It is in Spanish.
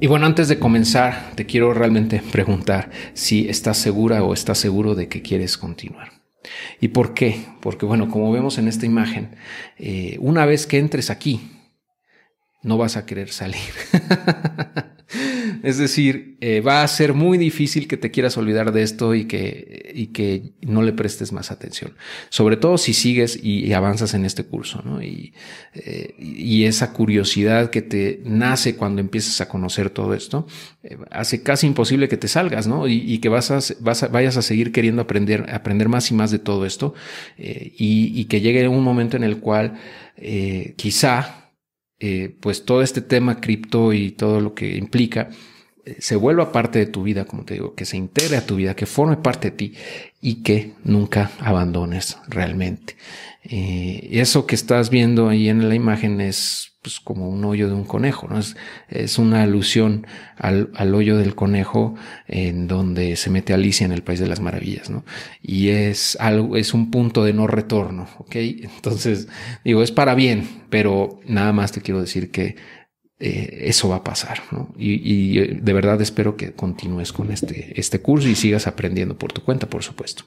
Y bueno, antes de comenzar, te quiero realmente preguntar si estás segura o estás seguro de que quieres continuar. ¿Y por qué? Porque bueno, como vemos en esta imagen, eh, una vez que entres aquí, no vas a querer salir. es decir, eh, va a ser muy difícil que te quieras olvidar de esto y que, y que no le prestes más atención. Sobre todo si sigues y, avanzas en este curso, ¿no? Y, eh, y, esa curiosidad que te nace cuando empiezas a conocer todo esto, eh, hace casi imposible que te salgas, ¿no? Y, que vas a, vas vayas a seguir queriendo aprender, aprender más y más de todo esto y, que llegue un momento en el cual quizá pues todo este tema cripto y todo lo que implica se vuelva parte de tu vida, como te digo, que se integre a tu vida, que forme parte de ti y que nunca abandones realmente. Eh, eso que estás viendo ahí en la imagen es pues, como un hoyo de un conejo, ¿no? Es, es una alusión al, al, hoyo del conejo en donde se mete Alicia en el País de las Maravillas, ¿no? Y es algo, es un punto de no retorno, ¿ok? Entonces, digo, es para bien, pero nada más te quiero decir que eh, eso va a pasar, ¿no? Y, y de verdad espero que continúes con este, este curso y sigas aprendiendo por tu cuenta, por supuesto.